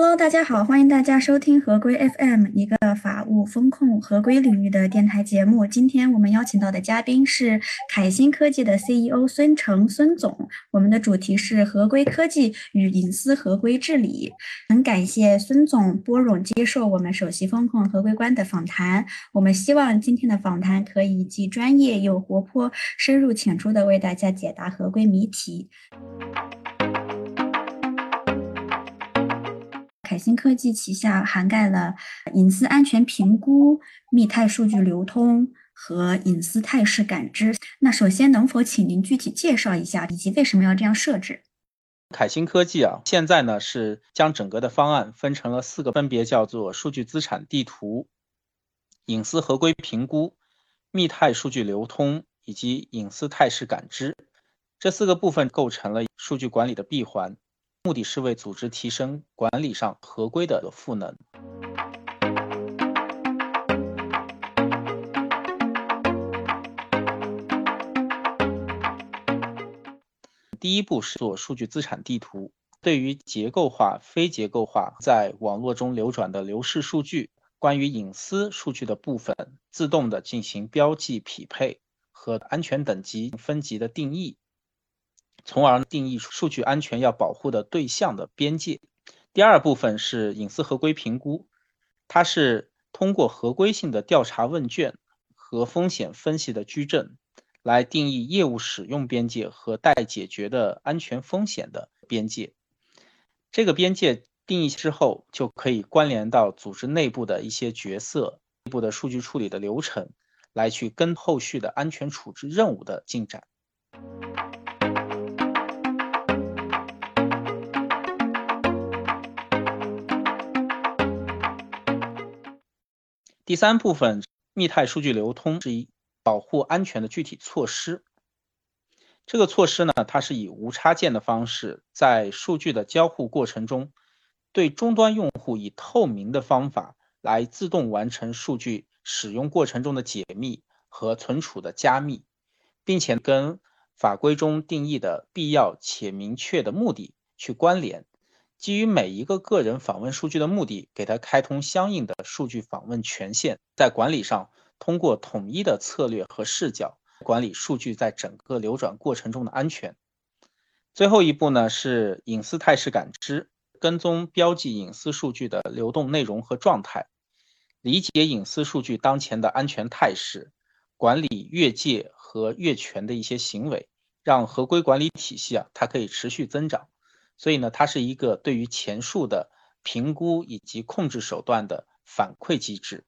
Hello，大家好，欢迎大家收听合规 FM，一个法务风控合规领域的电台节目。今天我们邀请到的嘉宾是凯新科技的 CEO 孙成孙总，我们的主题是合规科技与隐私合规治理。很感谢孙总拨冗接受我们首席风控合规官的访谈。我们希望今天的访谈可以既专业又活泼，深入浅出的为大家解答合规谜题。新科技旗下涵盖了隐私安全评估、密态数据流通和隐私态势感知。那首先，能否请您具体介绍一下，以及为什么要这样设置？凯新科技啊，现在呢是将整个的方案分成了四个，分别叫做数据资产地图、隐私合规评估、密态数据流通以及隐私态势感知这四个部分构成了数据管理的闭环。目的是为组织提升管理上合规的赋能。第一步是做数据资产地图，对于结构化、非结构化在网络中流转的流式数据，关于隐私数据的部分，自动的进行标记匹配和安全等级分级的定义。从而定义数据安全要保护的对象的边界。第二部分是隐私合规评估，它是通过合规性的调查问卷和风险分析的矩阵，来定义业务使用边界和待解决的安全风险的边界。这个边界定义之后，就可以关联到组织内部的一些角色、内部的数据处理的流程，来去跟后续的安全处置任务的进展。第三部分，密态数据流通是一保护安全的具体措施。这个措施呢，它是以无插件的方式，在数据的交互过程中，对终端用户以透明的方法来自动完成数据使用过程中的解密和存储的加密，并且跟法规中定义的必要且明确的目的去关联。基于每一个个人访问数据的目的，给他开通相应的数据访问权限。在管理上，通过统一的策略和视角管理数据在整个流转过程中的安全。最后一步呢是隐私态势感知，跟踪标记隐私数据的流动内容和状态，理解隐私数据当前的安全态势，管理越界和越权的一些行为，让合规管理体系啊它可以持续增长。所以呢，它是一个对于前述的评估以及控制手段的反馈机制。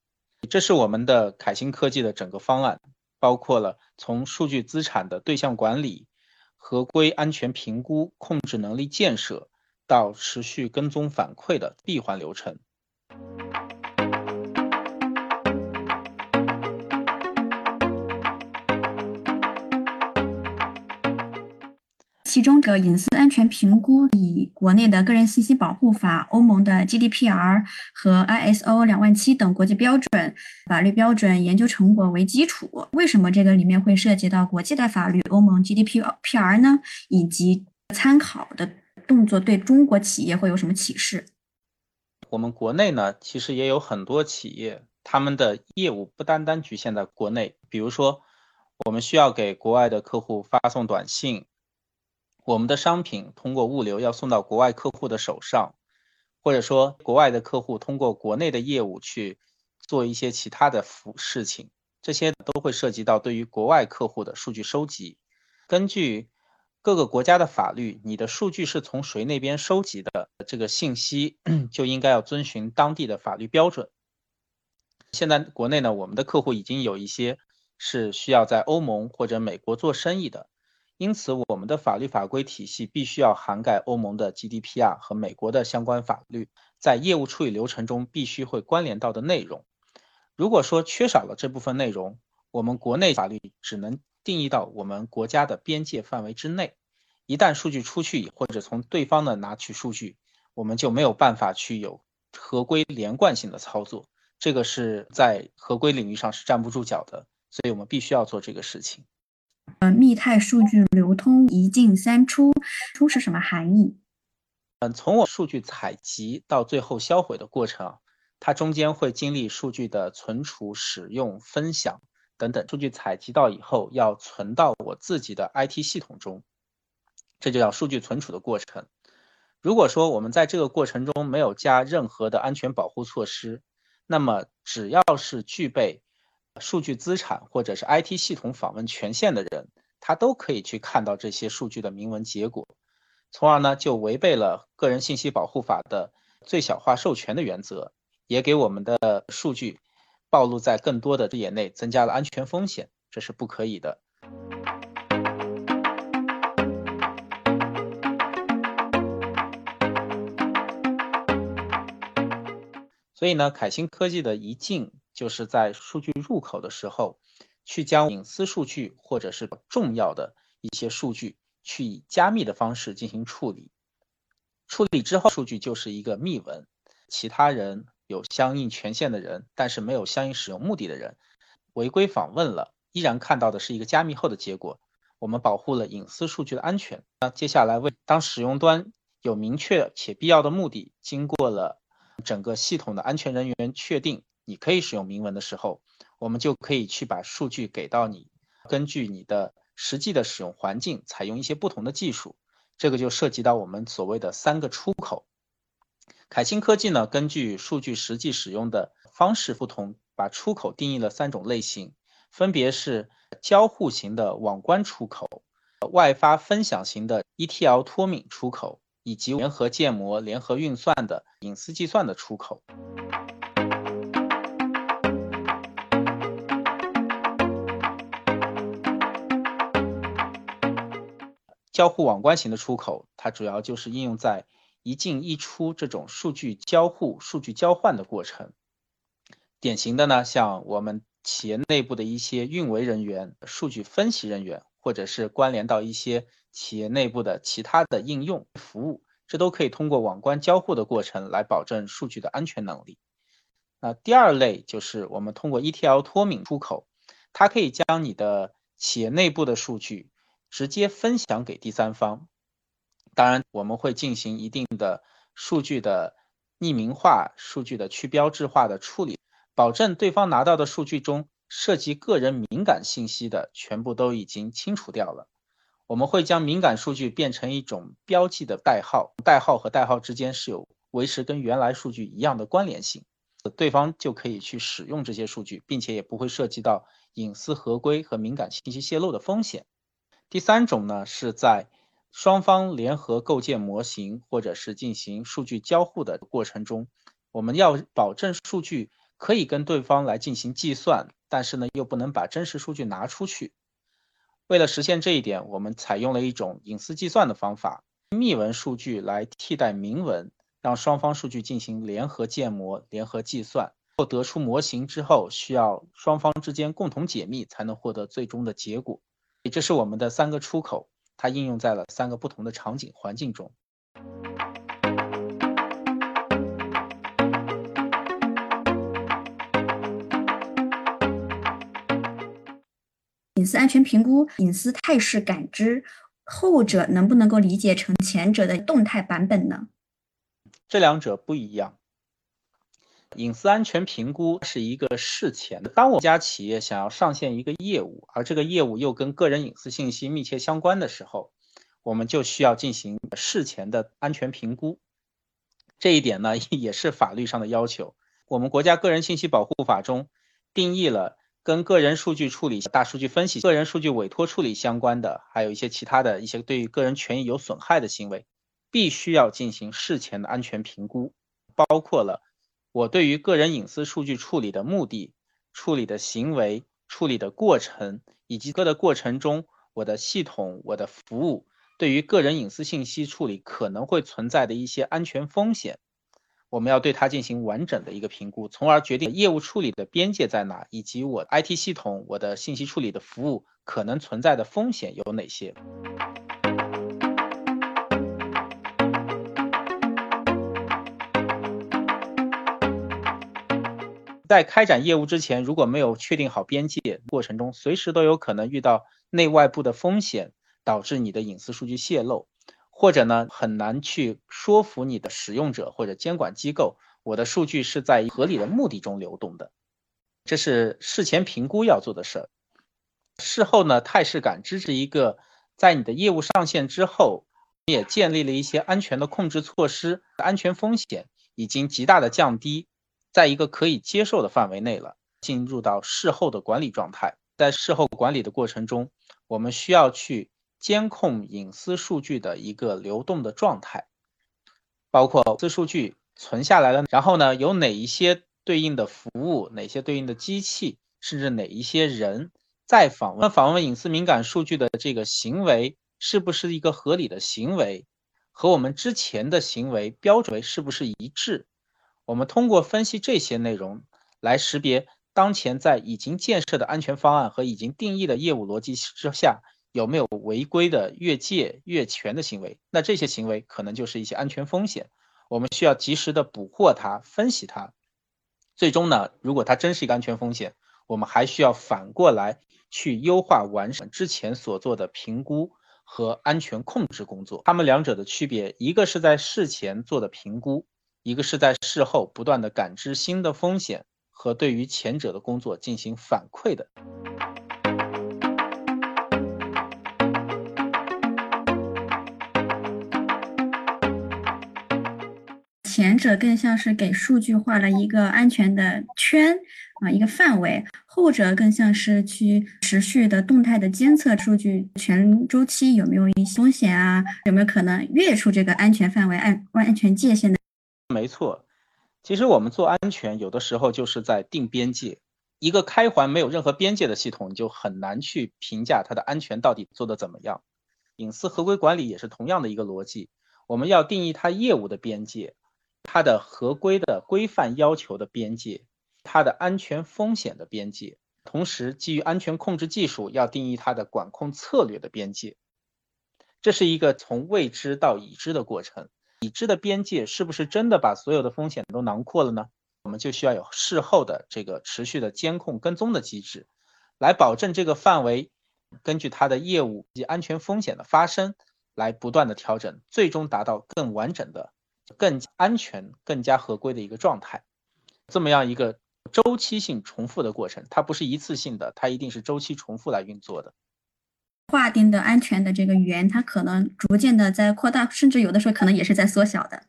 这是我们的凯新科技的整个方案，包括了从数据资产的对象管理、合规安全评估、控制能力建设到持续跟踪反馈的闭环流程。其中的隐私安全评估以国内的个人信息保护法、欧盟的 GDPR 和 ISO 两万七等国际标准、法律标准研究成果为基础。为什么这个里面会涉及到国际的法律、欧盟 GDPR 呢？以及参考的动作对中国企业会有什么启示？我们国内呢，其实也有很多企业，他们的业务不单单局限在国内。比如说，我们需要给国外的客户发送短信。我们的商品通过物流要送到国外客户的手上，或者说国外的客户通过国内的业务去做一些其他的服事情，这些都会涉及到对于国外客户的数据收集。根据各个国家的法律，你的数据是从谁那边收集的，这个信息 就应该要遵循当地的法律标准。现在国内呢，我们的客户已经有一些是需要在欧盟或者美国做生意的。因此，我们的法律法规体系必须要涵盖欧盟的 GDPR 和美国的相关法律，在业务处理流程中必须会关联到的内容。如果说缺少了这部分内容，我们国内法律只能定义到我们国家的边界范围之内。一旦数据出去，或者从对方的拿取数据，我们就没有办法去有合规连贯性的操作。这个是在合规领域上是站不住脚的，所以我们必须要做这个事情。呃，密态数据流通一进三出，出是什么含义？嗯，从我数据采集到最后销毁的过程，它中间会经历数据的存储、使用、分享等等。数据采集到以后，要存到我自己的 IT 系统中，这就叫数据存储的过程。如果说我们在这个过程中没有加任何的安全保护措施，那么只要是具备数据资产或者是 IT 系统访问权限的人，他都可以去看到这些数据的明文结果。从而呢，就违背了个人信息保护法的最小化授权的原则，也给我们的数据暴露在更多的视野内，增加了安全风险，这是不可以的。所以呢，凯星科技的一进就是在数据入口的时候，去将隐私数据或者是重要的一些数据。去以加密的方式进行处理，处理之后数据就是一个密文，其他人有相应权限的人，但是没有相应使用目的的人，违规访问了，依然看到的是一个加密后的结果。我们保护了隐私数据的安全。那接下来为当使用端有明确且必要的目的，经过了整个系统的安全人员确定，你可以使用明文的时候，我们就可以去把数据给到你，根据你的。实际的使用环境采用一些不同的技术，这个就涉及到我们所谓的三个出口。凯星科技呢，根据数据实际使用的方式不同，把出口定义了三种类型，分别是交互型的网关出口、外发分享型的 ETL 脱敏出口，以及联合建模、联合运算的隐私计算的出口。交互网关型的出口，它主要就是应用在一进一出这种数据交互、数据交换的过程。典型的呢，像我们企业内部的一些运维人员、数据分析人员，或者是关联到一些企业内部的其他的应用服务，这都可以通过网关交互的过程来保证数据的安全能力。那第二类就是我们通过 ETL 脱敏出口，它可以将你的企业内部的数据。直接分享给第三方，当然我们会进行一定的数据的匿名化、数据的去标志化的处理，保证对方拿到的数据中涉及个人敏感信息的全部都已经清除掉了。我们会将敏感数据变成一种标记的代号，代号和代号之间是有维持跟原来数据一样的关联性，对方就可以去使用这些数据，并且也不会涉及到隐私合规和敏感信息泄露的风险。第三种呢，是在双方联合构建模型或者是进行数据交互的过程中，我们要保证数据可以跟对方来进行计算，但是呢，又不能把真实数据拿出去。为了实现这一点，我们采用了一种隐私计算的方法，密文数据来替代明文，让双方数据进行联合建模、联合计算，获得出模型之后，需要双方之间共同解密才能获得最终的结果。这是我们的三个出口，它应用在了三个不同的场景环境中。隐私安全评估、隐私态势感知，后者能不能够理解成前者的动态版本呢？这两者不一样。隐私安全评估是一个事前的。当我家企业想要上线一个业务，而这个业务又跟个人隐私信息密切相关的时候，我们就需要进行事前的安全评估。这一点呢，也是法律上的要求。我们国家个人信息保护法中定义了跟个人数据处理、大数据分析、个人数据委托处理相关的，还有一些其他的一些对于个人权益有损害的行为，必须要进行事前的安全评估，包括了。我对于个人隐私数据处理的目的、处理的行为、处理的过程，以及各的过程中，我的系统、我的服务对于个人隐私信息处理可能会存在的一些安全风险，我们要对它进行完整的一个评估，从而决定业务处理的边界在哪，以及我 IT 系统、我的信息处理的服务可能存在的风险有哪些。在开展业务之前，如果没有确定好边界，过程中随时都有可能遇到内外部的风险，导致你的隐私数据泄露，或者呢很难去说服你的使用者或者监管机构，我的数据是在合理的目的中流动的。这是事前评估要做的事儿。事后呢，态势感知是一个在你的业务上线之后，也建立了一些安全的控制措施，安全风险已经极大的降低，在一个可以接受的范围内了。进入到事后的管理状态，在事后管理的过程中，我们需要去监控隐私数据的一个流动的状态，包括隐私数据存下来了，然后呢，有哪一些对应的服务，哪些对应的机器，甚至哪一些人在访问访问隐私敏感数据的这个行为，是不是一个合理的行为，和我们之前的行为标准是不是一致？我们通过分析这些内容来识别。当前在已经建设的安全方案和已经定义的业务逻辑之下，有没有违规的越界越权的行为？那这些行为可能就是一些安全风险，我们需要及时的捕获它，分析它。最终呢，如果它真是一个安全风险，我们还需要反过来去优化完善之前所做的评估和安全控制工作。它们两者的区别，一个是在事前做的评估，一个是在事后不断的感知新的风险。和对于前者的工作进行反馈的，前者更像是给数据画了一个安全的圈啊，一个范围；后者更像是去持续的动态的监测数据全周期有没有一些风险啊，有没有可能越出这个安全范围、安安全界限的？没错。其实我们做安全，有的时候就是在定边界。一个开环没有任何边界的系统，你就很难去评价它的安全到底做得怎么样。隐私合规管理也是同样的一个逻辑，我们要定义它业务的边界，它的合规的规范要求的边界，它的安全风险的边界，同时基于安全控制技术要定义它的管控策略的边界。这是一个从未知到已知的过程。已知的边界是不是真的把所有的风险都囊括了呢？我们就需要有事后的这个持续的监控跟踪的机制，来保证这个范围根据它的业务及安全风险的发生来不断的调整，最终达到更完整的、更安全、更加合规的一个状态。这么样一个周期性重复的过程，它不是一次性的，它一定是周期重复来运作的。划定的安全的这个圆，它可能逐渐的在扩大，甚至有的时候可能也是在缩小的。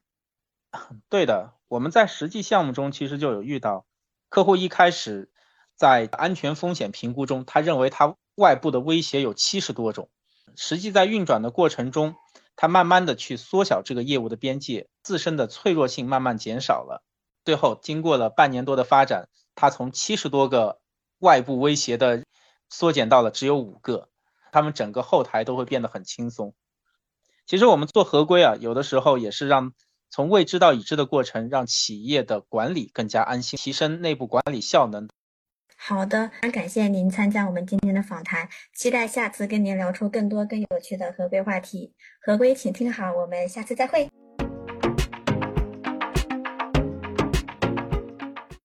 对的，我们在实际项目中其实就有遇到，客户一开始在安全风险评估中，他认为他外部的威胁有七十多种，实际在运转的过程中，他慢慢的去缩小这个业务的边界，自身的脆弱性慢慢减少了。最后经过了半年多的发展，他从七十多个外部威胁的缩减到了只有五个。他们整个后台都会变得很轻松。其实我们做合规啊，有的时候也是让从未知到已知的过程，让企业的管理更加安心，提升内部管理效能。好的，感谢您参加我们今天的访谈，期待下次跟您聊出更多更有趣的合规话题。合规，请听好，我们下次再会。